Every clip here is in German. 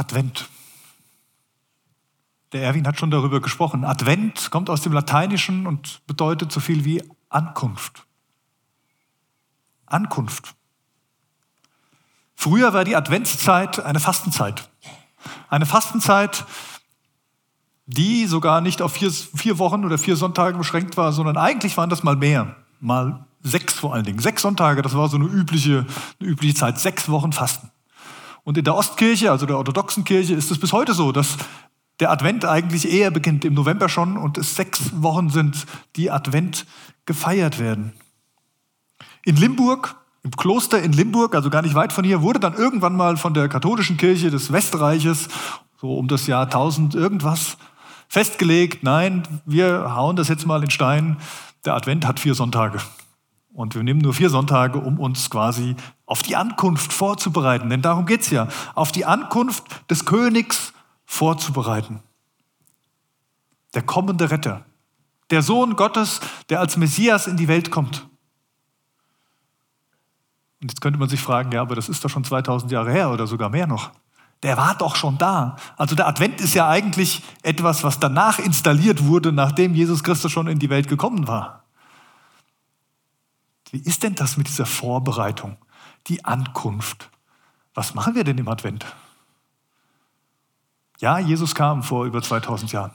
Advent. Der Erwin hat schon darüber gesprochen. Advent kommt aus dem Lateinischen und bedeutet so viel wie Ankunft. Ankunft. Früher war die Adventszeit eine Fastenzeit. Eine Fastenzeit, die sogar nicht auf vier, vier Wochen oder vier Sonntage beschränkt war, sondern eigentlich waren das mal mehr. Mal sechs vor allen Dingen. Sechs Sonntage, das war so eine übliche, eine übliche Zeit. Sechs Wochen Fasten. Und in der Ostkirche, also der orthodoxen Kirche, ist es bis heute so, dass der Advent eigentlich eher beginnt im November schon und es sechs Wochen sind, die Advent gefeiert werden. In Limburg, im Kloster in Limburg, also gar nicht weit von hier, wurde dann irgendwann mal von der katholischen Kirche des Westreiches, so um das Jahr 1000 irgendwas, festgelegt, nein, wir hauen das jetzt mal in Stein, der Advent hat vier Sonntage. Und wir nehmen nur vier Sonntage, um uns quasi auf die Ankunft vorzubereiten. Denn darum geht es ja, auf die Ankunft des Königs vorzubereiten. Der kommende Retter, der Sohn Gottes, der als Messias in die Welt kommt. Und jetzt könnte man sich fragen, ja, aber das ist doch schon 2000 Jahre her oder sogar mehr noch. Der war doch schon da. Also der Advent ist ja eigentlich etwas, was danach installiert wurde, nachdem Jesus Christus schon in die Welt gekommen war. Wie ist denn das mit dieser Vorbereitung, die Ankunft? Was machen wir denn im Advent? Ja, Jesus kam vor über 2000 Jahren.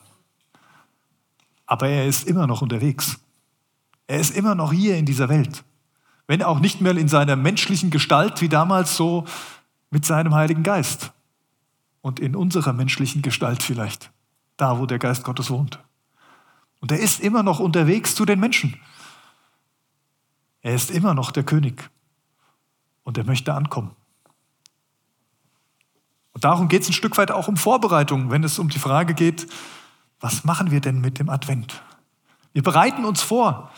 Aber er ist immer noch unterwegs. Er ist immer noch hier in dieser Welt. Wenn auch nicht mehr in seiner menschlichen Gestalt wie damals, so mit seinem Heiligen Geist. Und in unserer menschlichen Gestalt vielleicht. Da, wo der Geist Gottes wohnt. Und er ist immer noch unterwegs zu den Menschen. Er ist immer noch der König. Und er möchte ankommen. Und darum geht es ein Stück weit auch um Vorbereitung, wenn es um die Frage geht, was machen wir denn mit dem Advent? Wir bereiten uns vor,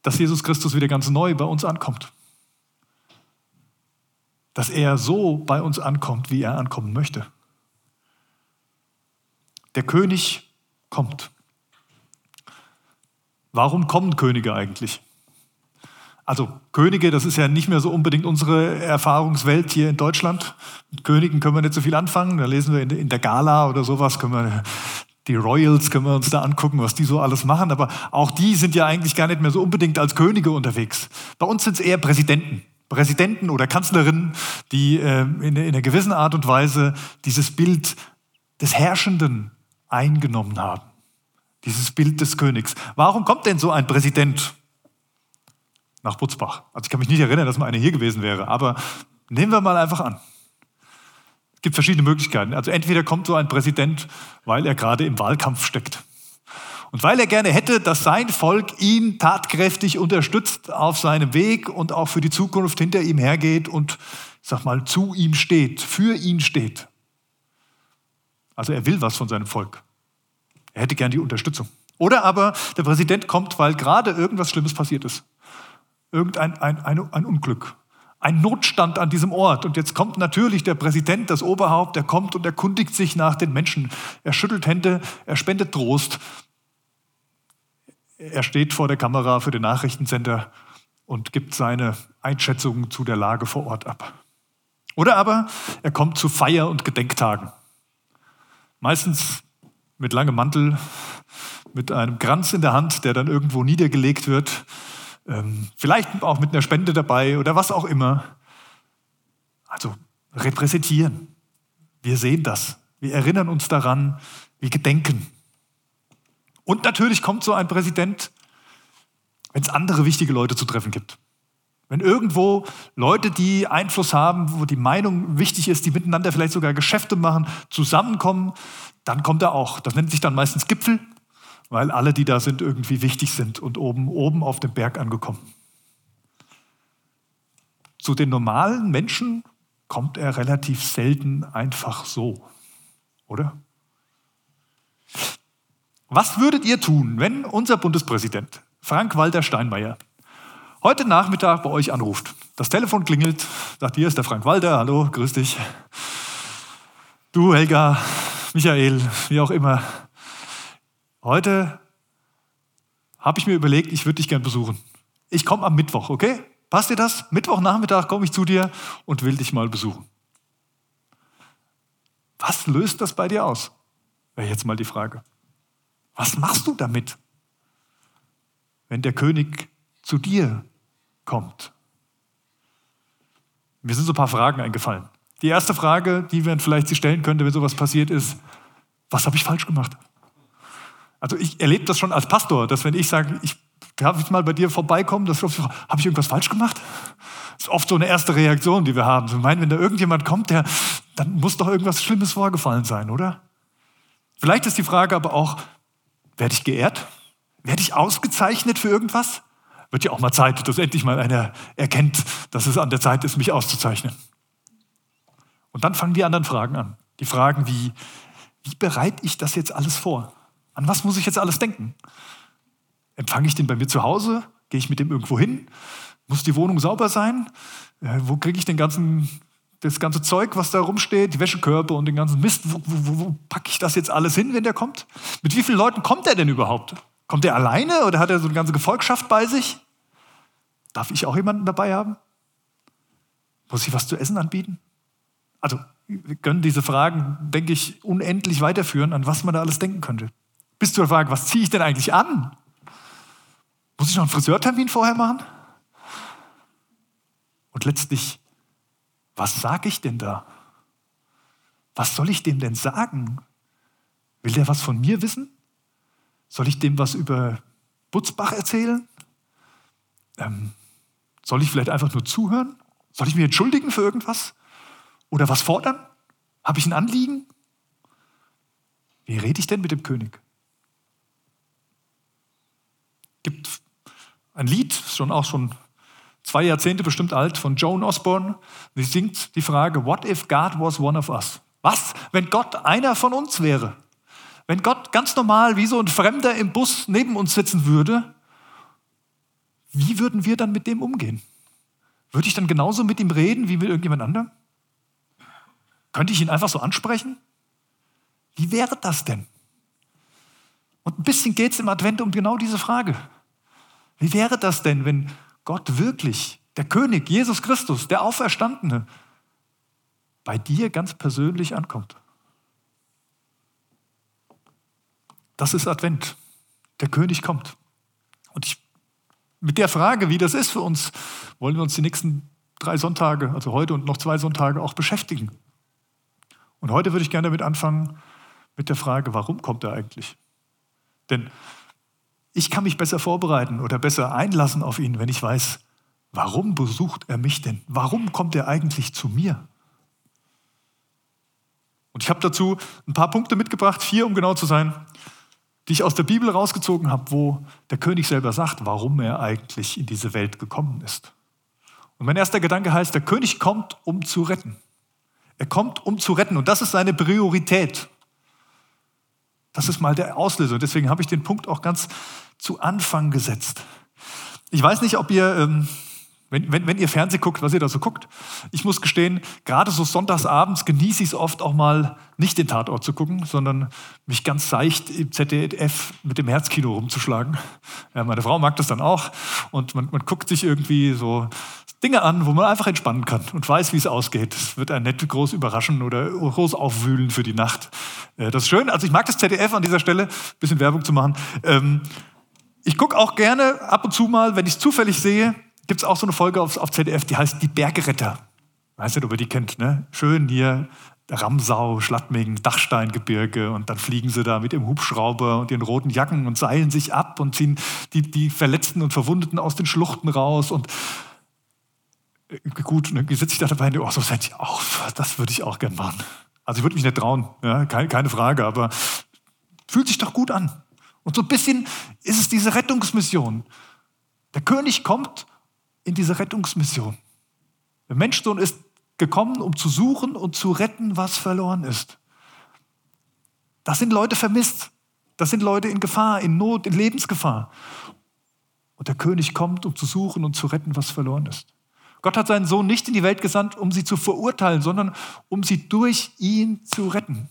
dass Jesus Christus wieder ganz neu bei uns ankommt. Dass er so bei uns ankommt, wie er ankommen möchte. Der König kommt. Warum kommen Könige eigentlich? Also Könige, das ist ja nicht mehr so unbedingt unsere Erfahrungswelt hier in Deutschland. Mit Königen können wir nicht so viel anfangen. Da lesen wir in der Gala oder sowas, können wir die Royals können wir uns da angucken, was die so alles machen. Aber auch die sind ja eigentlich gar nicht mehr so unbedingt als Könige unterwegs. Bei uns sind es eher Präsidenten. Präsidenten oder Kanzlerinnen, die äh, in, in einer gewissen Art und Weise dieses Bild des Herrschenden eingenommen haben. Dieses Bild des Königs. Warum kommt denn so ein Präsident nach Butzbach. Also ich kann mich nicht erinnern, dass mal einer hier gewesen wäre, aber nehmen wir mal einfach an. Es gibt verschiedene Möglichkeiten. Also entweder kommt so ein Präsident, weil er gerade im Wahlkampf steckt. Und weil er gerne hätte, dass sein Volk ihn tatkräftig unterstützt auf seinem Weg und auch für die Zukunft hinter ihm hergeht und, ich sag mal, zu ihm steht, für ihn steht. Also er will was von seinem Volk. Er hätte gern die Unterstützung. Oder aber der Präsident kommt, weil gerade irgendwas Schlimmes passiert ist irgendein ein, ein, ein Unglück, ein Notstand an diesem Ort. Und jetzt kommt natürlich der Präsident, das Oberhaupt, der kommt und erkundigt sich nach den Menschen. Er schüttelt Hände, er spendet Trost. Er steht vor der Kamera für den Nachrichtensender und gibt seine Einschätzungen zu der Lage vor Ort ab. Oder aber er kommt zu Feier- und Gedenktagen. Meistens mit langem Mantel, mit einem Kranz in der Hand, der dann irgendwo niedergelegt wird vielleicht auch mit einer Spende dabei oder was auch immer. Also repräsentieren. Wir sehen das. Wir erinnern uns daran. Wir gedenken. Und natürlich kommt so ein Präsident, wenn es andere wichtige Leute zu treffen gibt. Wenn irgendwo Leute, die Einfluss haben, wo die Meinung wichtig ist, die miteinander vielleicht sogar Geschäfte machen, zusammenkommen, dann kommt er auch. Das nennt sich dann meistens Gipfel weil alle, die da sind, irgendwie wichtig sind und oben, oben auf dem Berg angekommen. Zu den normalen Menschen kommt er relativ selten einfach so, oder? Was würdet ihr tun, wenn unser Bundespräsident Frank-Walter Steinmeier heute Nachmittag bei euch anruft? Das Telefon klingelt, sagt, hier ist der Frank-Walter, hallo, grüß dich. Du, Helga, Michael, wie auch immer, Heute habe ich mir überlegt, ich würde dich gern besuchen. Ich komme am Mittwoch, okay? Passt dir das? Mittwochnachmittag komme ich zu dir und will dich mal besuchen. Was löst das bei dir aus? Wäre jetzt mal die Frage. Was machst du damit, wenn der König zu dir kommt? Mir sind so ein paar Fragen eingefallen. Die erste Frage, die man vielleicht sich stellen könnte, wenn sowas passiert ist, was habe ich falsch gemacht? Also ich erlebe das schon als Pastor, dass wenn ich sage, ich darf ich mal bei dir vorbeikommen, habe ich irgendwas falsch gemacht? Das ist oft so eine erste Reaktion, die wir haben. Wir meinen, wenn da irgendjemand kommt, der, dann muss doch irgendwas Schlimmes vorgefallen sein, oder? Vielleicht ist die Frage aber auch, werde ich geehrt? Werde ich ausgezeichnet für irgendwas? Wird ja auch mal Zeit, dass endlich mal einer erkennt, dass es an der Zeit ist, mich auszuzeichnen. Und dann fangen die anderen Fragen an. Die Fragen wie, wie bereite ich das jetzt alles vor? An was muss ich jetzt alles denken? Empfange ich den bei mir zu Hause? Gehe ich mit dem irgendwo hin? Muss die Wohnung sauber sein? Äh, wo kriege ich den ganzen, das ganze Zeug, was da rumsteht, die Wäschekörbe und den ganzen Mist? Wo, wo, wo packe ich das jetzt alles hin, wenn der kommt? Mit wie vielen Leuten kommt er denn überhaupt? Kommt er alleine oder hat er so eine ganze Gefolgschaft bei sich? Darf ich auch jemanden dabei haben? Muss ich was zu essen anbieten? Also, wir können diese Fragen, denke ich, unendlich weiterführen, an was man da alles denken könnte. Bis zur Frage, was ziehe ich denn eigentlich an? Muss ich noch einen Friseurtermin vorher machen? Und letztlich, was sage ich denn da? Was soll ich dem denn sagen? Will der was von mir wissen? Soll ich dem was über Butzbach erzählen? Ähm, soll ich vielleicht einfach nur zuhören? Soll ich mich entschuldigen für irgendwas? Oder was fordern? Habe ich ein Anliegen? Wie rede ich denn mit dem König? Gibt ein Lied, schon auch schon zwei Jahrzehnte bestimmt alt, von Joan Osborne. Sie singt die Frage, What if God was one of us? Was, wenn Gott einer von uns wäre? Wenn Gott ganz normal wie so ein Fremder im Bus neben uns sitzen würde, wie würden wir dann mit dem umgehen? Würde ich dann genauso mit ihm reden wie mit irgendjemand anderem? Könnte ich ihn einfach so ansprechen? Wie wäre das denn? Und ein bisschen geht es im Advent um genau diese Frage. Wie wäre das denn, wenn Gott wirklich, der König, Jesus Christus, der Auferstandene, bei dir ganz persönlich ankommt? Das ist Advent. Der König kommt. Und ich, mit der Frage, wie das ist für uns, wollen wir uns die nächsten drei Sonntage, also heute und noch zwei Sonntage, auch beschäftigen. Und heute würde ich gerne damit anfangen, mit der Frage, warum kommt er eigentlich? Denn ich kann mich besser vorbereiten oder besser einlassen auf ihn, wenn ich weiß, warum besucht er mich denn? Warum kommt er eigentlich zu mir? Und ich habe dazu ein paar Punkte mitgebracht, vier um genau zu sein, die ich aus der Bibel rausgezogen habe, wo der König selber sagt, warum er eigentlich in diese Welt gekommen ist. Und mein erster Gedanke heißt, der König kommt, um zu retten. Er kommt, um zu retten. Und das ist seine Priorität. Das ist mal der Auslöser. Deswegen habe ich den Punkt auch ganz zu Anfang gesetzt. Ich weiß nicht, ob ihr, ähm, wenn, wenn, wenn ihr Fernsehen guckt, was ihr da so guckt. Ich muss gestehen, gerade so sonntagsabends genieße ich es oft auch mal, nicht den Tatort zu gucken, sondern mich ganz seicht im ZDF mit dem Herzkino rumzuschlagen. Ja, meine Frau mag das dann auch und man, man guckt sich irgendwie so Dinge an, wo man einfach entspannen kann und weiß, wie es ausgeht. Es wird einen nicht groß überraschen oder groß aufwühlen für die Nacht. Äh, das ist schön. Also ich mag das ZDF an dieser Stelle, ein bisschen Werbung zu machen. Ähm, ich gucke auch gerne ab und zu mal, wenn ich es zufällig sehe, gibt es auch so eine Folge auf, auf ZDF, die heißt Die Bergretter. Weiß nicht, ob ihr die kennt, ne? Schön hier, Ramsau, Schlattming, Dachsteingebirge und dann fliegen sie da mit dem Hubschrauber und ihren roten Jacken und seilen sich ab und ziehen die, die Verletzten und Verwundeten aus den Schluchten raus und äh, gut, dann sitze ich da dabei und oh, so seid ihr auch, das würde ich auch gern machen. Also ich würde mich nicht trauen, ja, keine, keine Frage, aber fühlt sich doch gut an. Und so ein bisschen ist es diese Rettungsmission. Der König kommt in diese Rettungsmission. Der Menschsohn ist gekommen, um zu suchen und zu retten, was verloren ist. Das sind Leute vermisst. Das sind Leute in Gefahr, in Not, in Lebensgefahr. Und der König kommt, um zu suchen und zu retten, was verloren ist. Gott hat seinen Sohn nicht in die Welt gesandt, um sie zu verurteilen, sondern um sie durch ihn zu retten.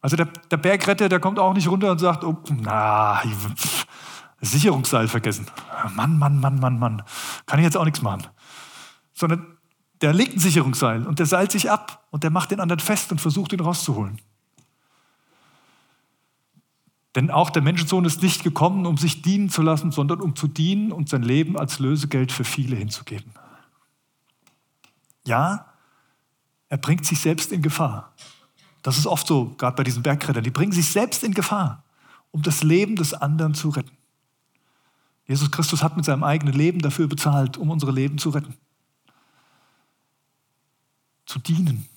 Also der, der Bergretter, der kommt auch nicht runter und sagt, oh, na, Sicherungsseil vergessen. Mann, Mann, Mann, Mann, Mann. Kann ich jetzt auch nichts machen. Sondern der legt ein Sicherungsseil und der seilt sich ab und der macht den anderen fest und versucht ihn rauszuholen. Denn auch der Menschensohn ist nicht gekommen, um sich dienen zu lassen, sondern um zu dienen und sein Leben als Lösegeld für viele hinzugeben. Ja, er bringt sich selbst in Gefahr. Das ist oft so, gerade bei diesen Bergrettern. Die bringen sich selbst in Gefahr, um das Leben des anderen zu retten. Jesus Christus hat mit seinem eigenen Leben dafür bezahlt, um unsere Leben zu retten. Zu dienen.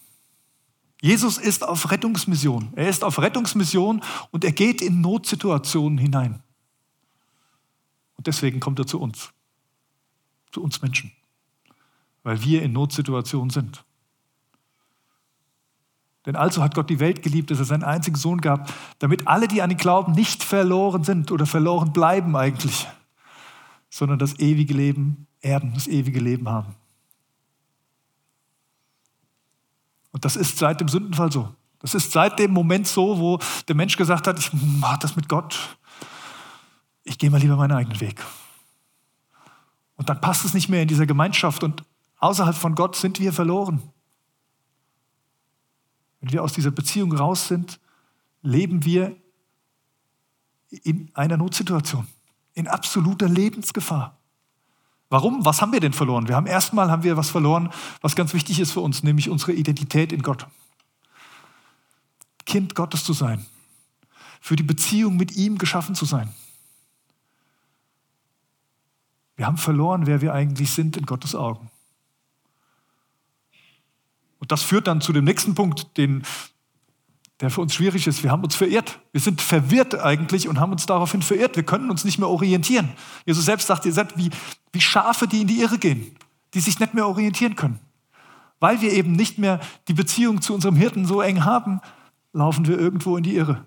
Jesus ist auf Rettungsmission. Er ist auf Rettungsmission und er geht in Notsituationen hinein. Und deswegen kommt er zu uns, zu uns Menschen, weil wir in Notsituationen sind. Denn also hat Gott die Welt geliebt, dass er seinen einzigen Sohn gab, damit alle, die an ihn glauben, nicht verloren sind oder verloren bleiben eigentlich, sondern das ewige Leben erben, das ewige Leben haben. Und das ist seit dem Sündenfall so. Das ist seit dem Moment so, wo der Mensch gesagt hat, ich mache das mit Gott, ich gehe mal lieber meinen eigenen Weg. Und dann passt es nicht mehr in dieser Gemeinschaft und außerhalb von Gott sind wir verloren. Wenn wir aus dieser Beziehung raus sind, leben wir in einer Notsituation, in absoluter Lebensgefahr. Warum? Was haben wir denn verloren? Wir haben erstmal haben wir was verloren, was ganz wichtig ist für uns, nämlich unsere Identität in Gott. Kind Gottes zu sein, für die Beziehung mit ihm geschaffen zu sein. Wir haben verloren, wer wir eigentlich sind in Gottes Augen. Und das führt dann zu dem nächsten Punkt, den der für uns schwierig ist. Wir haben uns verirrt. Wir sind verwirrt eigentlich und haben uns daraufhin verirrt. Wir können uns nicht mehr orientieren. Jesus selbst sagt, ihr seid wie, wie Schafe, die in die Irre gehen, die sich nicht mehr orientieren können. Weil wir eben nicht mehr die Beziehung zu unserem Hirten so eng haben, laufen wir irgendwo in die Irre.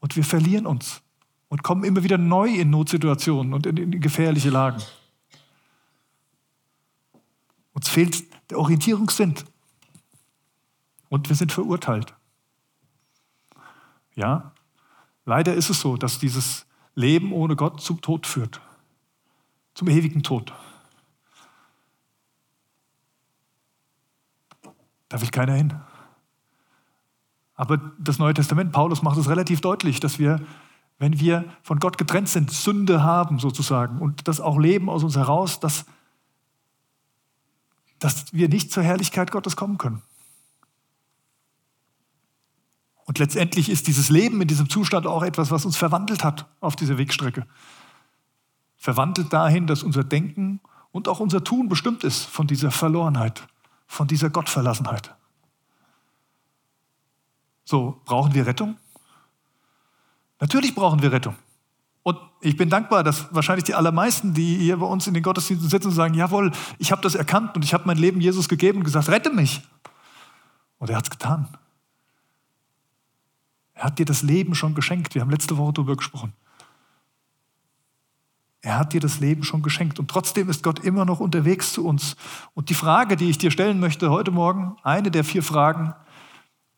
Und wir verlieren uns und kommen immer wieder neu in Notsituationen und in, in gefährliche Lagen. Uns fehlt der Orientierungssinn. Und wir sind verurteilt. Ja, leider ist es so, dass dieses Leben ohne Gott zum Tod führt, zum ewigen Tod. Da will keiner hin. Aber das Neue Testament, Paulus macht es relativ deutlich, dass wir, wenn wir von Gott getrennt sind, Sünde haben sozusagen und das auch Leben aus uns heraus, dass, dass wir nicht zur Herrlichkeit Gottes kommen können. Und letztendlich ist dieses Leben in diesem Zustand auch etwas, was uns verwandelt hat auf dieser Wegstrecke. Verwandelt dahin, dass unser Denken und auch unser Tun bestimmt ist von dieser Verlorenheit, von dieser Gottverlassenheit. So, brauchen wir Rettung? Natürlich brauchen wir Rettung. Und ich bin dankbar, dass wahrscheinlich die allermeisten, die hier bei uns in den Gottesdiensten sitzen, sagen, jawohl, ich habe das erkannt und ich habe mein Leben Jesus gegeben und gesagt, rette mich. Und er hat es getan. Er hat dir das Leben schon geschenkt. Wir haben letzte Woche darüber gesprochen. Er hat dir das Leben schon geschenkt. Und trotzdem ist Gott immer noch unterwegs zu uns. Und die Frage, die ich dir stellen möchte heute Morgen, eine der vier Fragen,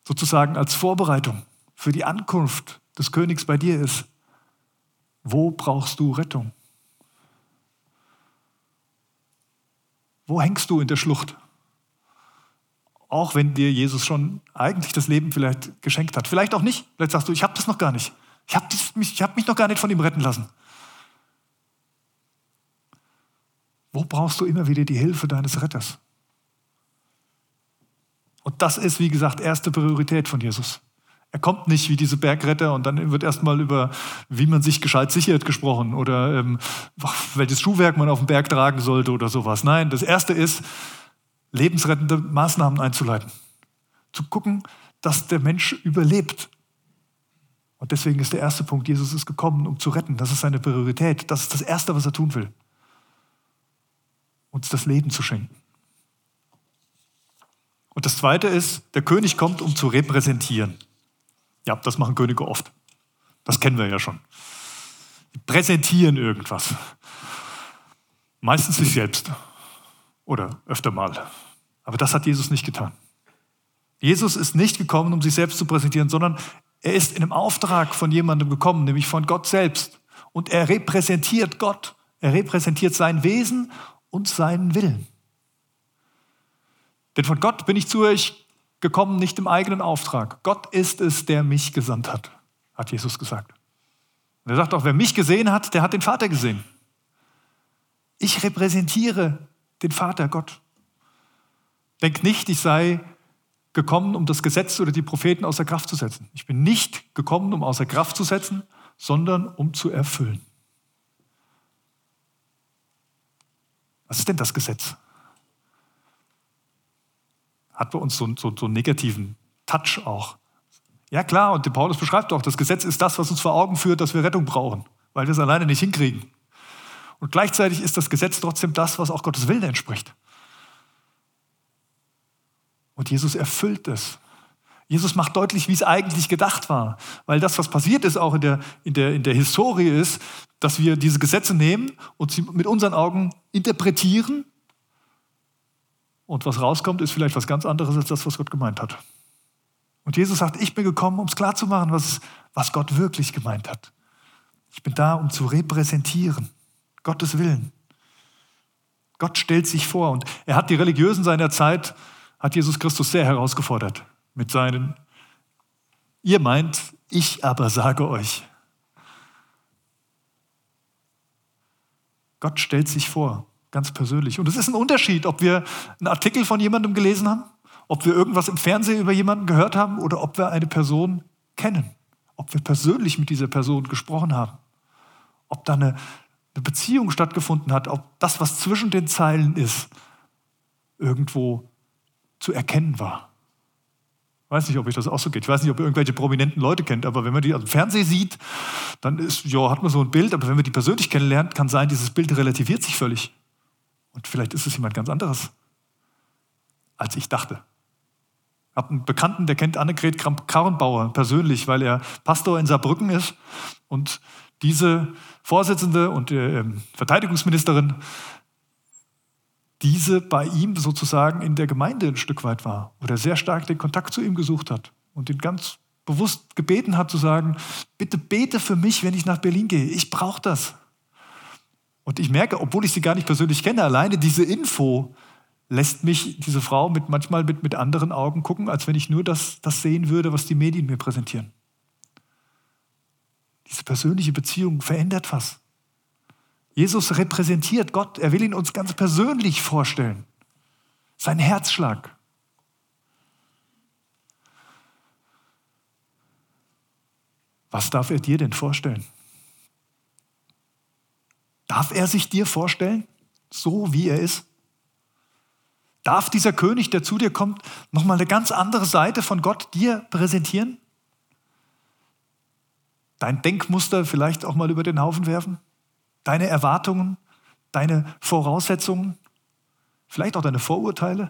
sozusagen als Vorbereitung für die Ankunft des Königs bei dir ist, wo brauchst du Rettung? Wo hängst du in der Schlucht? Auch wenn dir Jesus schon eigentlich das Leben vielleicht geschenkt hat. Vielleicht auch nicht. Vielleicht sagst du, ich habe das noch gar nicht. Ich habe mich, hab mich noch gar nicht von ihm retten lassen. Wo brauchst du immer wieder die Hilfe deines Retters? Und das ist, wie gesagt, erste Priorität von Jesus. Er kommt nicht wie diese Bergretter und dann wird erstmal über, wie man sich gescheit sichert, gesprochen oder ähm, welches Schuhwerk man auf dem Berg tragen sollte oder sowas. Nein, das erste ist, lebensrettende Maßnahmen einzuleiten. Zu gucken, dass der Mensch überlebt. Und deswegen ist der erste Punkt, Jesus ist gekommen, um zu retten. Das ist seine Priorität. Das ist das Erste, was er tun will. Uns das Leben zu schenken. Und das Zweite ist, der König kommt, um zu repräsentieren. Ja, das machen Könige oft. Das kennen wir ja schon. Die präsentieren irgendwas. Meistens sich selbst. Oder öfter mal. Aber das hat Jesus nicht getan. Jesus ist nicht gekommen, um sich selbst zu präsentieren, sondern er ist in einem Auftrag von jemandem gekommen, nämlich von Gott selbst. Und er repräsentiert Gott. Er repräsentiert sein Wesen und seinen Willen. Denn von Gott bin ich zu euch gekommen, nicht im eigenen Auftrag. Gott ist es, der mich gesandt hat, hat Jesus gesagt. Und er sagt auch, wer mich gesehen hat, der hat den Vater gesehen. Ich repräsentiere den Vater Gott. Denkt nicht, ich sei gekommen, um das Gesetz oder die Propheten außer Kraft zu setzen. Ich bin nicht gekommen, um außer Kraft zu setzen, sondern um zu erfüllen. Was ist denn das Gesetz? Hat bei uns so, so, so einen negativen Touch auch. Ja klar, und Paulus beschreibt auch, das Gesetz ist das, was uns vor Augen führt, dass wir Rettung brauchen, weil wir es alleine nicht hinkriegen. Und gleichzeitig ist das Gesetz trotzdem das, was auch Gottes Willen entspricht. Und Jesus erfüllt es. Jesus macht deutlich, wie es eigentlich gedacht war. Weil das, was passiert ist, auch in der, in der, in der Historie ist, dass wir diese Gesetze nehmen und sie mit unseren Augen interpretieren. Und was rauskommt, ist vielleicht was ganz anderes als das, was Gott gemeint hat. Und Jesus sagt, ich bin gekommen, um es klarzumachen, was, was Gott wirklich gemeint hat. Ich bin da, um zu repräsentieren. Gottes Willen. Gott stellt sich vor und er hat die Religiösen seiner Zeit, hat Jesus Christus sehr herausgefordert mit seinen, ihr meint, ich aber sage euch. Gott stellt sich vor, ganz persönlich. Und es ist ein Unterschied, ob wir einen Artikel von jemandem gelesen haben, ob wir irgendwas im Fernsehen über jemanden gehört haben oder ob wir eine Person kennen, ob wir persönlich mit dieser Person gesprochen haben, ob da eine, eine Beziehung stattgefunden hat, ob das, was zwischen den Zeilen ist, irgendwo zu erkennen war. Ich weiß nicht, ob euch das auch so geht. Ich weiß nicht, ob ihr irgendwelche prominenten Leute kennt, aber wenn man die im Fernsehen sieht, dann ist, ja, hat man so ein Bild, aber wenn man die persönlich kennenlernt, kann sein, dieses Bild relativiert sich völlig. Und vielleicht ist es jemand ganz anderes, als ich dachte. Ich habe einen Bekannten, der kennt Annegret Kramp-Karrenbauer persönlich, weil er Pastor in Saarbrücken ist. Und diese Vorsitzende und äh, Verteidigungsministerin diese bei ihm sozusagen in der Gemeinde ein Stück weit war oder sehr stark den Kontakt zu ihm gesucht hat und ihn ganz bewusst gebeten hat zu sagen, bitte bete für mich, wenn ich nach Berlin gehe. Ich brauche das. Und ich merke, obwohl ich sie gar nicht persönlich kenne, alleine diese Info lässt mich diese Frau mit, manchmal mit, mit anderen Augen gucken, als wenn ich nur das, das sehen würde, was die Medien mir präsentieren. Diese persönliche Beziehung verändert was. Jesus repräsentiert Gott. Er will ihn uns ganz persönlich vorstellen. Sein Herzschlag. Was darf er dir denn vorstellen? Darf er sich dir vorstellen, so wie er ist? Darf dieser König, der zu dir kommt, nochmal eine ganz andere Seite von Gott dir präsentieren? Dein Denkmuster vielleicht auch mal über den Haufen werfen? Deine Erwartungen, deine Voraussetzungen, vielleicht auch deine Vorurteile?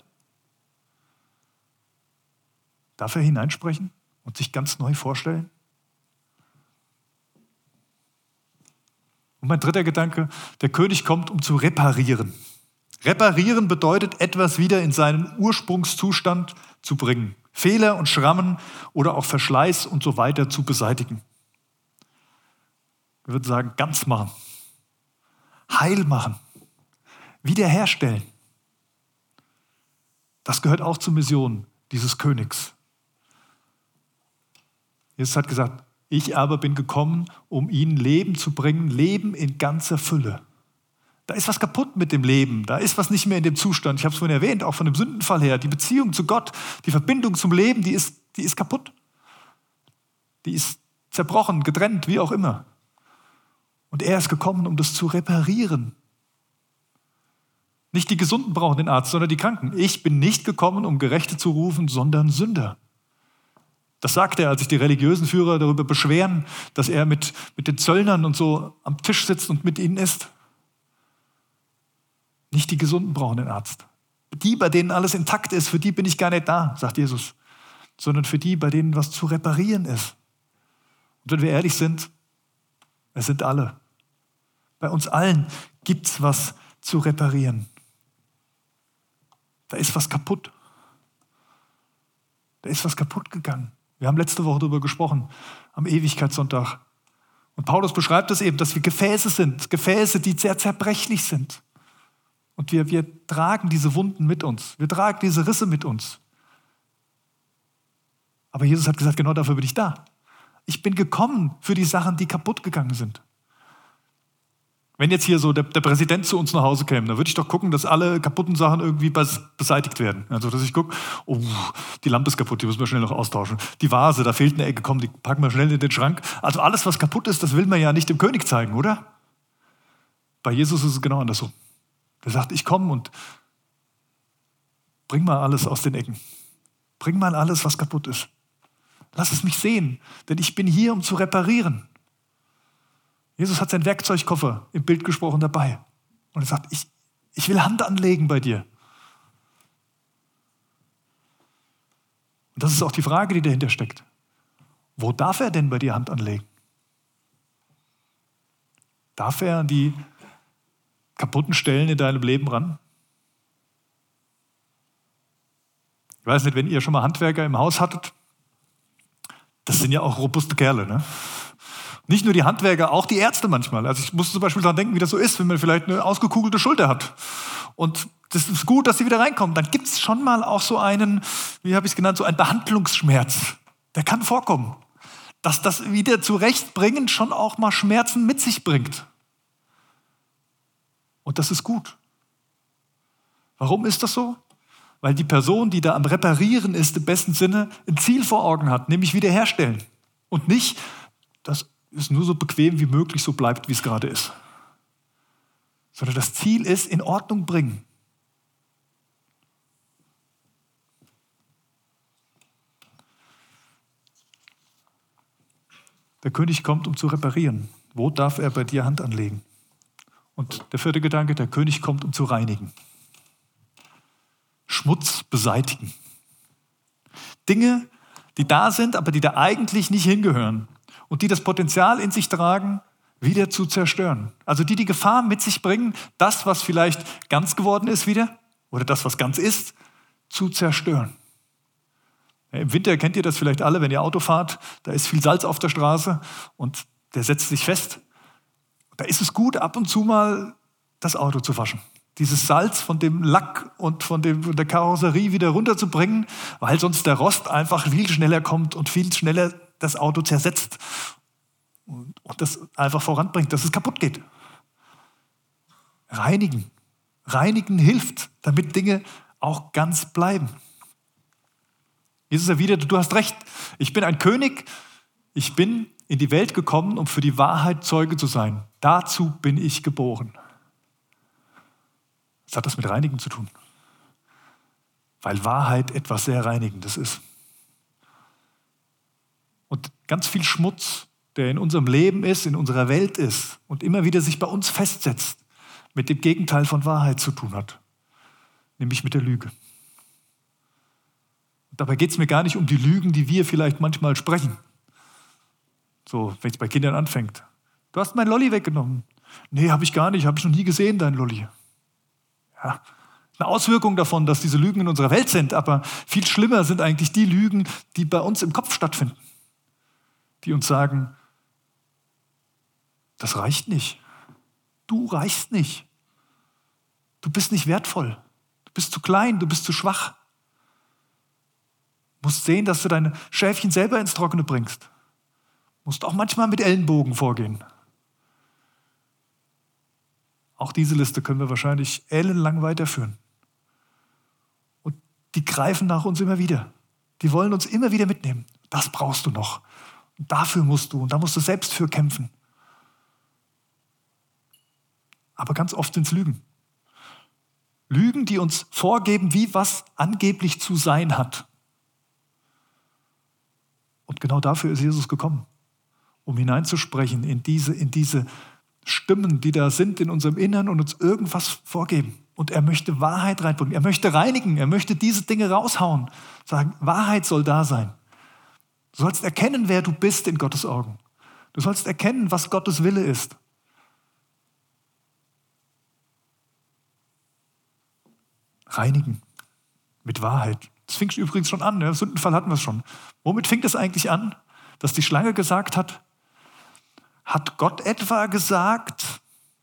Darf er hineinsprechen und sich ganz neu vorstellen? Und mein dritter Gedanke, der König kommt, um zu reparieren. Reparieren bedeutet, etwas wieder in seinen Ursprungszustand zu bringen. Fehler und Schrammen oder auch Verschleiß und so weiter zu beseitigen. Ich würde sagen, ganz machen heil machen, wiederherstellen. Das gehört auch zur Mission dieses Königs. Jesus hat gesagt, ich aber bin gekommen, um ihnen Leben zu bringen, Leben in ganzer Fülle. Da ist was kaputt mit dem Leben, da ist was nicht mehr in dem Zustand. Ich habe es vorhin erwähnt, auch von dem Sündenfall her. Die Beziehung zu Gott, die Verbindung zum Leben, die ist, die ist kaputt. Die ist zerbrochen, getrennt, wie auch immer. Und er ist gekommen, um das zu reparieren. Nicht die Gesunden brauchen den Arzt, sondern die Kranken. Ich bin nicht gekommen, um Gerechte zu rufen, sondern Sünder. Das sagt er, als sich die religiösen Führer darüber beschweren, dass er mit, mit den Zöllnern und so am Tisch sitzt und mit ihnen isst. Nicht die Gesunden brauchen den Arzt. Die, bei denen alles intakt ist, für die bin ich gar nicht da, sagt Jesus, sondern für die, bei denen was zu reparieren ist. Und wenn wir ehrlich sind, es sind alle. Bei uns allen gibt es was zu reparieren. Da ist was kaputt. Da ist was kaputt gegangen. Wir haben letzte Woche darüber gesprochen, am Ewigkeitssonntag. Und Paulus beschreibt es eben, dass wir Gefäße sind, Gefäße, die sehr zerbrechlich sind. Und wir, wir tragen diese Wunden mit uns. Wir tragen diese Risse mit uns. Aber Jesus hat gesagt, genau dafür bin ich da. Ich bin gekommen für die Sachen, die kaputt gegangen sind. Wenn jetzt hier so der, der, Präsident zu uns nach Hause käme, dann würde ich doch gucken, dass alle kaputten Sachen irgendwie beseitigt werden. Also, dass ich gucke, oh, die Lampe ist kaputt, die müssen wir schnell noch austauschen. Die Vase, da fehlt eine Ecke, komm, die packen wir schnell in den Schrank. Also alles, was kaputt ist, das will man ja nicht dem König zeigen, oder? Bei Jesus ist es genau andersrum. Der sagt, ich komme und bring mal alles aus den Ecken. Bring mal alles, was kaputt ist. Lass es mich sehen, denn ich bin hier, um zu reparieren. Jesus hat seinen Werkzeugkoffer im Bild gesprochen dabei. Und er sagt, ich, ich will Hand anlegen bei dir. Und das ist auch die Frage, die dahinter steckt. Wo darf er denn bei dir Hand anlegen? Darf er an die kaputten Stellen in deinem Leben ran? Ich weiß nicht, wenn ihr schon mal Handwerker im Haus hattet, das sind ja auch robuste Kerle. Ne? Nicht nur die Handwerker, auch die Ärzte manchmal. Also ich muss zum Beispiel daran denken, wie das so ist, wenn man vielleicht eine ausgekugelte Schulter hat. Und das ist gut, dass sie wieder reinkommen. Dann gibt es schon mal auch so einen, wie habe ich es genannt, so einen Behandlungsschmerz. Der kann vorkommen. Dass das wieder zurechtbringen schon auch mal Schmerzen mit sich bringt. Und das ist gut. Warum ist das so? Weil die Person, die da am Reparieren ist, im besten Sinne ein Ziel vor Augen hat, nämlich wiederherstellen. Und nicht, dass es nur so bequem wie möglich so bleibt, wie es gerade ist. Sondern das Ziel ist, in Ordnung bringen. Der König kommt, um zu reparieren. Wo darf er bei dir Hand anlegen? Und der vierte Gedanke, der König kommt, um zu reinigen. Schmutz beseitigen. Dinge, die da sind, aber die da eigentlich nicht hingehören und die das Potenzial in sich tragen, wieder zu zerstören. Also die die Gefahr mit sich bringen, das, was vielleicht ganz geworden ist wieder, oder das, was ganz ist, zu zerstören. Im Winter kennt ihr das vielleicht alle, wenn ihr Auto fahrt, da ist viel Salz auf der Straße und der setzt sich fest. Da ist es gut, ab und zu mal das Auto zu waschen. Dieses Salz von dem Lack und von, dem, von der Karosserie wieder runterzubringen, weil sonst der Rost einfach viel schneller kommt und viel schneller das Auto zersetzt und, und das einfach voranbringt, dass es kaputt geht. Reinigen. Reinigen hilft, damit Dinge auch ganz bleiben. Jesus erwiderte, du hast recht, ich bin ein König, ich bin in die Welt gekommen, um für die Wahrheit Zeuge zu sein. Dazu bin ich geboren. Was hat das mit Reinigen zu tun? Weil Wahrheit etwas sehr Reinigendes ist. Ganz viel Schmutz, der in unserem Leben ist, in unserer Welt ist und immer wieder sich bei uns festsetzt, mit dem Gegenteil von Wahrheit zu tun hat, nämlich mit der Lüge. Und dabei geht es mir gar nicht um die Lügen, die wir vielleicht manchmal sprechen. So, wenn es bei Kindern anfängt. Du hast mein Lolli weggenommen. Nee, habe ich gar nicht, habe ich noch nie gesehen, dein Lolli. Ja, eine Auswirkung davon, dass diese Lügen in unserer Welt sind, aber viel schlimmer sind eigentlich die Lügen, die bei uns im Kopf stattfinden die uns sagen, das reicht nicht. Du reichst nicht. Du bist nicht wertvoll. Du bist zu klein, du bist zu schwach. Du musst sehen, dass du deine Schäfchen selber ins Trockene bringst. Du musst auch manchmal mit Ellenbogen vorgehen. Auch diese Liste können wir wahrscheinlich ellenlang weiterführen. Und die greifen nach uns immer wieder. Die wollen uns immer wieder mitnehmen. Das brauchst du noch. Dafür musst du, und da musst du selbst für kämpfen. Aber ganz oft sind es Lügen. Lügen, die uns vorgeben, wie was angeblich zu sein hat. Und genau dafür ist Jesus gekommen, um hineinzusprechen in diese, in diese Stimmen, die da sind in unserem Innern und uns irgendwas vorgeben. Und er möchte Wahrheit reinbringen. Er möchte reinigen. Er möchte diese Dinge raushauen. Sagen, Wahrheit soll da sein. Du sollst erkennen, wer du bist in Gottes Augen. Du sollst erkennen, was Gottes Wille ist. Reinigen mit Wahrheit. Das fing übrigens schon an. Ne? Sündenfall hatten wir es schon. Womit fing es eigentlich an? Dass die Schlange gesagt hat, hat Gott etwa gesagt,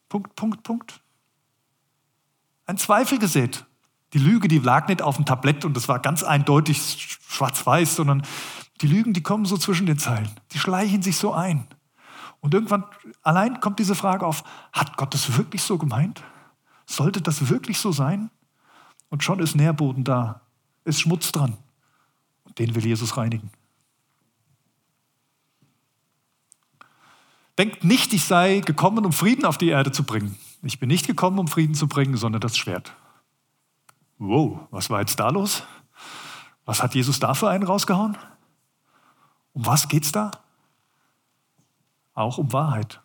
Punkt, Punkt, Punkt. ein Zweifel gesät. Die Lüge, die lag nicht auf dem Tablett und das war ganz eindeutig schwarz-weiß, sondern die Lügen, die kommen so zwischen den Zeilen. Die schleichen sich so ein. Und irgendwann allein kommt diese Frage auf, hat Gott das wirklich so gemeint? Sollte das wirklich so sein? Und schon ist Nährboden da, ist Schmutz dran. Und den will Jesus reinigen. Denkt nicht, ich sei gekommen, um Frieden auf die Erde zu bringen. Ich bin nicht gekommen, um Frieden zu bringen, sondern das Schwert. Wow, was war jetzt da los? Was hat Jesus da für einen rausgehauen? Um was geht's da? Auch um Wahrheit.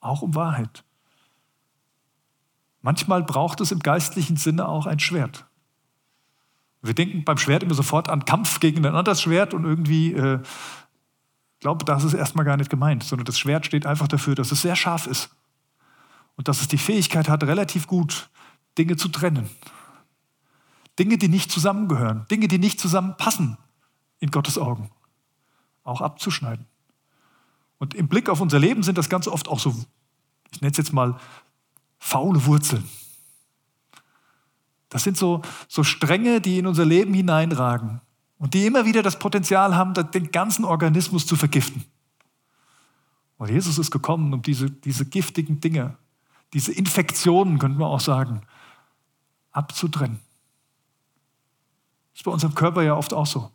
Auch um Wahrheit. Manchmal braucht es im geistlichen Sinne auch ein Schwert. Wir denken beim Schwert immer sofort an Kampf gegen ein anderes Schwert und irgendwie, äh, glaube, das ist erstmal gar nicht gemeint, sondern das Schwert steht einfach dafür, dass es sehr scharf ist und dass es die Fähigkeit hat, relativ gut Dinge zu trennen. Dinge, die nicht zusammengehören, Dinge, die nicht zusammenpassen in Gottes Augen, auch abzuschneiden. Und im Blick auf unser Leben sind das ganz oft auch so, ich nenne es jetzt mal, faule Wurzeln. Das sind so, so Stränge, die in unser Leben hineinragen und die immer wieder das Potenzial haben, den ganzen Organismus zu vergiften. Und Jesus ist gekommen, um diese, diese giftigen Dinge, diese Infektionen, könnte man auch sagen, abzutrennen. Das ist bei unserem Körper ja oft auch so.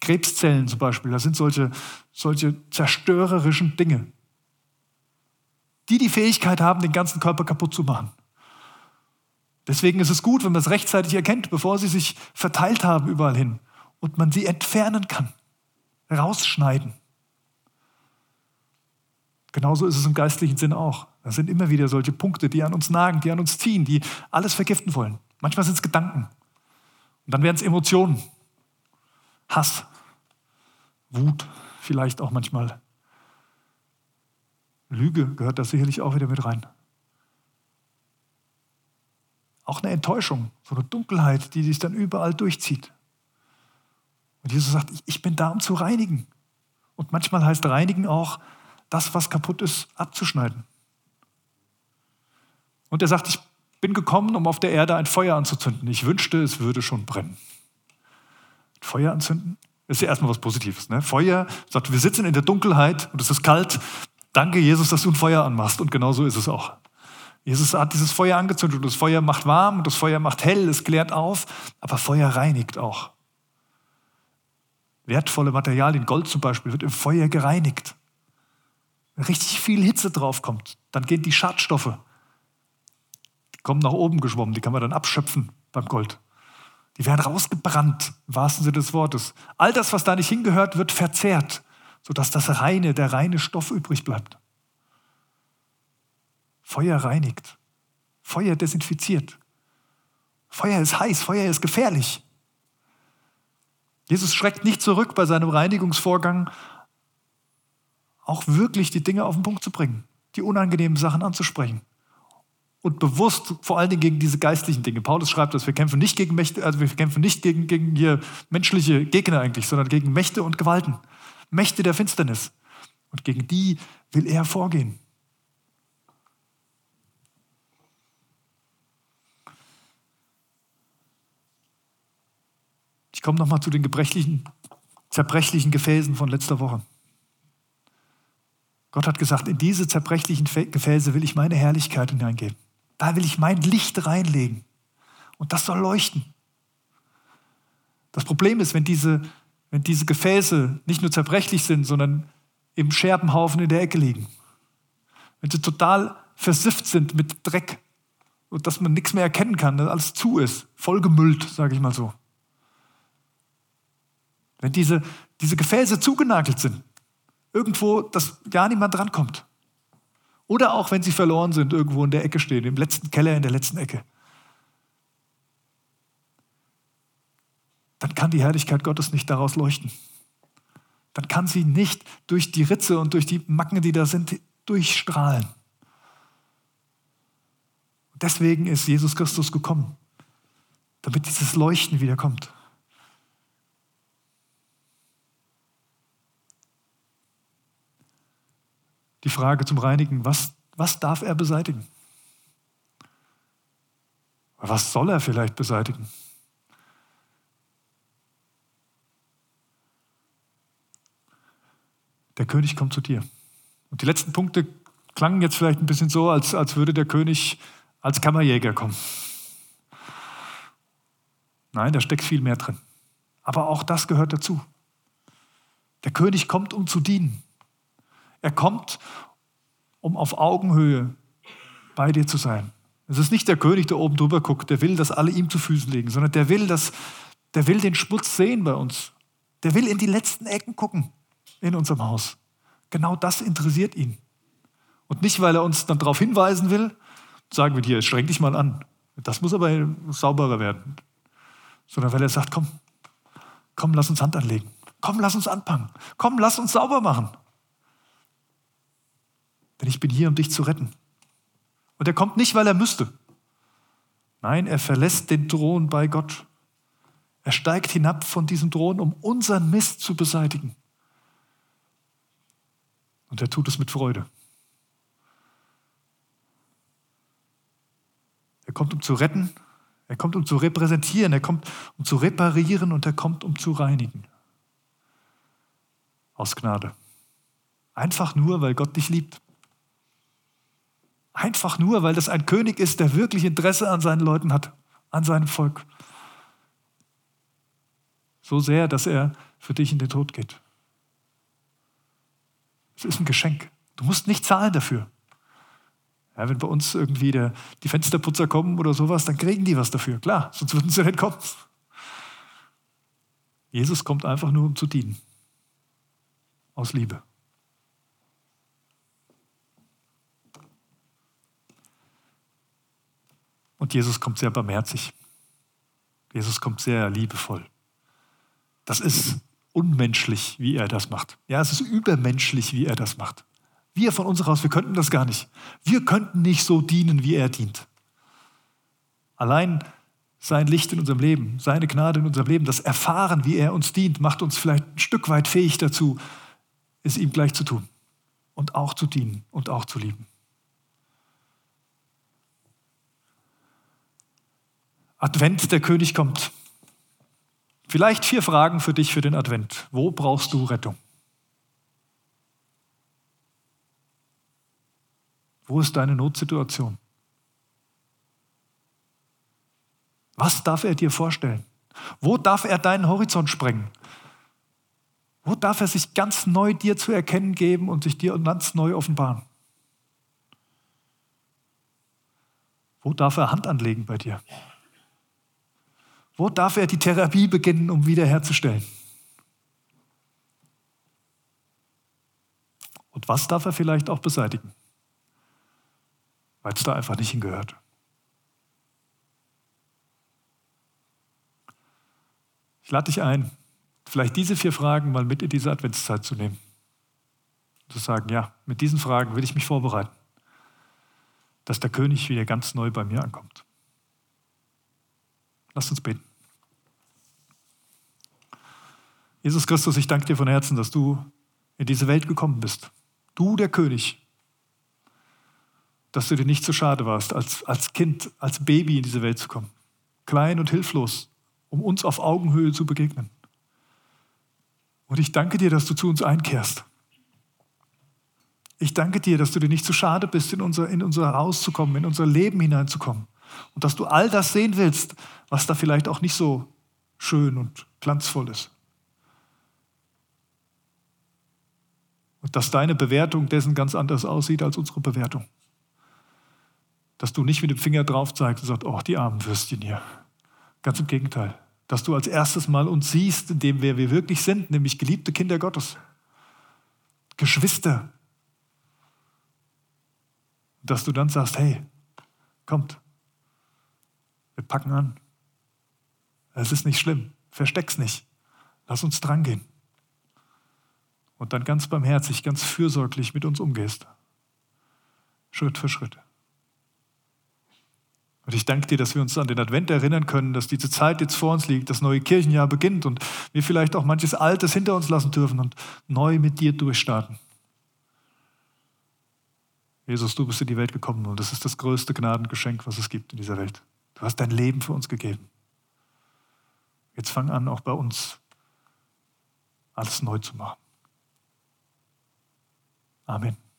Krebszellen zum Beispiel, das sind solche, solche zerstörerischen Dinge, die die Fähigkeit haben, den ganzen Körper kaputt zu machen. Deswegen ist es gut, wenn man es rechtzeitig erkennt, bevor sie sich verteilt haben überall hin und man sie entfernen kann, rausschneiden. Genauso ist es im geistlichen Sinn auch. Das sind immer wieder solche Punkte, die an uns nagen, die an uns ziehen, die alles vergiften wollen. Manchmal sind es Gedanken. Und dann werden es Emotionen. Hass, Wut, vielleicht auch manchmal. Lüge gehört da sicherlich auch wieder mit rein. Auch eine Enttäuschung, so eine Dunkelheit, die sich dann überall durchzieht. Und Jesus sagt, ich bin da, um zu reinigen. Und manchmal heißt reinigen auch, das, was kaputt ist, abzuschneiden. Und er sagt, ich bin gekommen, um auf der Erde ein Feuer anzuzünden. Ich wünschte, es würde schon brennen. Feuer anzünden ist ja erstmal was Positives. Ne? Feuer sagt, wir sitzen in der Dunkelheit und es ist kalt. Danke, Jesus, dass du ein Feuer anmachst. Und genau so ist es auch. Jesus hat dieses Feuer angezündet und das Feuer macht warm und das Feuer macht hell, es klärt auf, aber Feuer reinigt auch. Wertvolle Materialien, Gold zum Beispiel, wird im Feuer gereinigt. Wenn richtig viel Hitze drauf kommt, dann gehen die Schadstoffe, die kommen nach oben geschwommen, die kann man dann abschöpfen beim Gold. Die werden rausgebrannt, im wahrsten Sinne des Wortes. All das, was da nicht hingehört, wird verzehrt, sodass das reine, der reine Stoff übrig bleibt. Feuer reinigt. Feuer desinfiziert. Feuer ist heiß, Feuer ist gefährlich. Jesus schreckt nicht zurück bei seinem Reinigungsvorgang, auch wirklich die Dinge auf den Punkt zu bringen, die unangenehmen Sachen anzusprechen und bewusst vor allen Dingen gegen diese geistlichen Dinge. Paulus schreibt, dass wir kämpfen nicht gegen Mächte, also wir kämpfen nicht gegen, gegen hier menschliche Gegner eigentlich, sondern gegen Mächte und Gewalten. Mächte der Finsternis. Und gegen die will er vorgehen. Ich komme nochmal zu den gebrechlichen, zerbrechlichen Gefäßen von letzter Woche. Gott hat gesagt, in diese zerbrechlichen Gefäße will ich meine Herrlichkeit hineingeben. Da will ich mein Licht reinlegen. Und das soll leuchten. Das Problem ist, wenn diese, wenn diese Gefäße nicht nur zerbrechlich sind, sondern im Scherbenhaufen in der Ecke liegen. Wenn sie total versifft sind mit Dreck und dass man nichts mehr erkennen kann, dass alles zu ist, vollgemüllt, sage ich mal so. Wenn diese, diese Gefäße zugenagelt sind, irgendwo, dass gar niemand drankommt. Oder auch wenn sie verloren sind, irgendwo in der Ecke stehen, im letzten Keller, in der letzten Ecke. Dann kann die Herrlichkeit Gottes nicht daraus leuchten. Dann kann sie nicht durch die Ritze und durch die Macken, die da sind, durchstrahlen. Deswegen ist Jesus Christus gekommen, damit dieses Leuchten wiederkommt. Die Frage zum Reinigen, was, was darf er beseitigen? Was soll er vielleicht beseitigen? Der König kommt zu dir. Und die letzten Punkte klangen jetzt vielleicht ein bisschen so, als, als würde der König als Kammerjäger kommen. Nein, da steckt viel mehr drin. Aber auch das gehört dazu. Der König kommt, um zu dienen. Er kommt, um auf Augenhöhe bei dir zu sein. Es ist nicht der König, der oben drüber guckt, der will, dass alle ihm zu Füßen liegen, sondern der will, dass, der will den Schmutz sehen bei uns. Der will in die letzten Ecken gucken in unserem Haus. Genau das interessiert ihn. Und nicht, weil er uns dann darauf hinweisen will, sagen wir dir, streng dich mal an. Das muss aber sauberer werden. Sondern weil er sagt, komm, komm, lass uns Hand anlegen. Komm, lass uns anpacken. Komm, lass uns sauber machen. Denn ich bin hier, um dich zu retten. Und er kommt nicht, weil er müsste. Nein, er verlässt den Thron bei Gott. Er steigt hinab von diesem Thron, um unseren Mist zu beseitigen. Und er tut es mit Freude. Er kommt, um zu retten, er kommt, um zu repräsentieren, er kommt, um zu reparieren und er kommt, um zu reinigen. Aus Gnade. Einfach nur, weil Gott dich liebt. Einfach nur, weil das ein König ist, der wirklich Interesse an seinen Leuten hat, an seinem Volk. So sehr, dass er für dich in den Tod geht. Es ist ein Geschenk. Du musst nicht zahlen dafür. Ja, wenn bei uns irgendwie der, die Fensterputzer kommen oder sowas, dann kriegen die was dafür. Klar, sonst würden sie nicht kommen. Jesus kommt einfach nur, um zu dienen. Aus Liebe. Und Jesus kommt sehr barmherzig. Jesus kommt sehr liebevoll. Das ist unmenschlich, wie er das macht. Ja, es ist übermenschlich, wie er das macht. Wir von uns aus, wir könnten das gar nicht. Wir könnten nicht so dienen, wie er dient. Allein sein Licht in unserem Leben, seine Gnade in unserem Leben, das Erfahren, wie er uns dient, macht uns vielleicht ein Stück weit fähig dazu, es ihm gleich zu tun und auch zu dienen und auch zu lieben. Advent, der König kommt. Vielleicht vier Fragen für dich für den Advent. Wo brauchst du Rettung? Wo ist deine Notsituation? Was darf er dir vorstellen? Wo darf er deinen Horizont sprengen? Wo darf er sich ganz neu dir zu erkennen geben und sich dir ganz neu offenbaren? Wo darf er Hand anlegen bei dir? Wo darf er die Therapie beginnen, um wiederherzustellen? Und was darf er vielleicht auch beseitigen? weil es da einfach nicht hingehört. Ich lade dich ein, vielleicht diese vier Fragen mal mit in diese Adventszeit zu nehmen. Zu sagen, ja, mit diesen Fragen will ich mich vorbereiten, dass der König wieder ganz neu bei mir ankommt. Lass uns beten. Jesus Christus, ich danke dir von Herzen, dass du in diese Welt gekommen bist. Du, der König, dass du dir nicht so schade warst, als, als Kind, als Baby in diese Welt zu kommen. Klein und hilflos, um uns auf Augenhöhe zu begegnen. Und ich danke dir, dass du zu uns einkehrst. Ich danke dir, dass du dir nicht so schade bist, in unser, in unser Haus zu kommen, in unser Leben hineinzukommen. Und dass du all das sehen willst, was da vielleicht auch nicht so schön und glanzvoll ist. Und dass deine Bewertung dessen ganz anders aussieht als unsere Bewertung dass du nicht mit dem Finger drauf zeigst und sagst, oh, die armen Würstchen hier. Ganz im Gegenteil. Dass du als erstes mal uns siehst, in dem wer wir wirklich sind, nämlich geliebte Kinder Gottes. Geschwister. Dass du dann sagst, hey, kommt, wir packen an. Es ist nicht schlimm, versteck's nicht. Lass uns drangehen. Und dann ganz barmherzig, ganz fürsorglich mit uns umgehst. Schritt für Schritt. Und ich danke dir, dass wir uns an den Advent erinnern können, dass diese Zeit jetzt vor uns liegt, das neue Kirchenjahr beginnt und wir vielleicht auch manches Altes hinter uns lassen dürfen und neu mit dir durchstarten. Jesus, du bist in die Welt gekommen und das ist das größte Gnadengeschenk, was es gibt in dieser Welt. Du hast dein Leben für uns gegeben. Jetzt fang an, auch bei uns alles neu zu machen. Amen.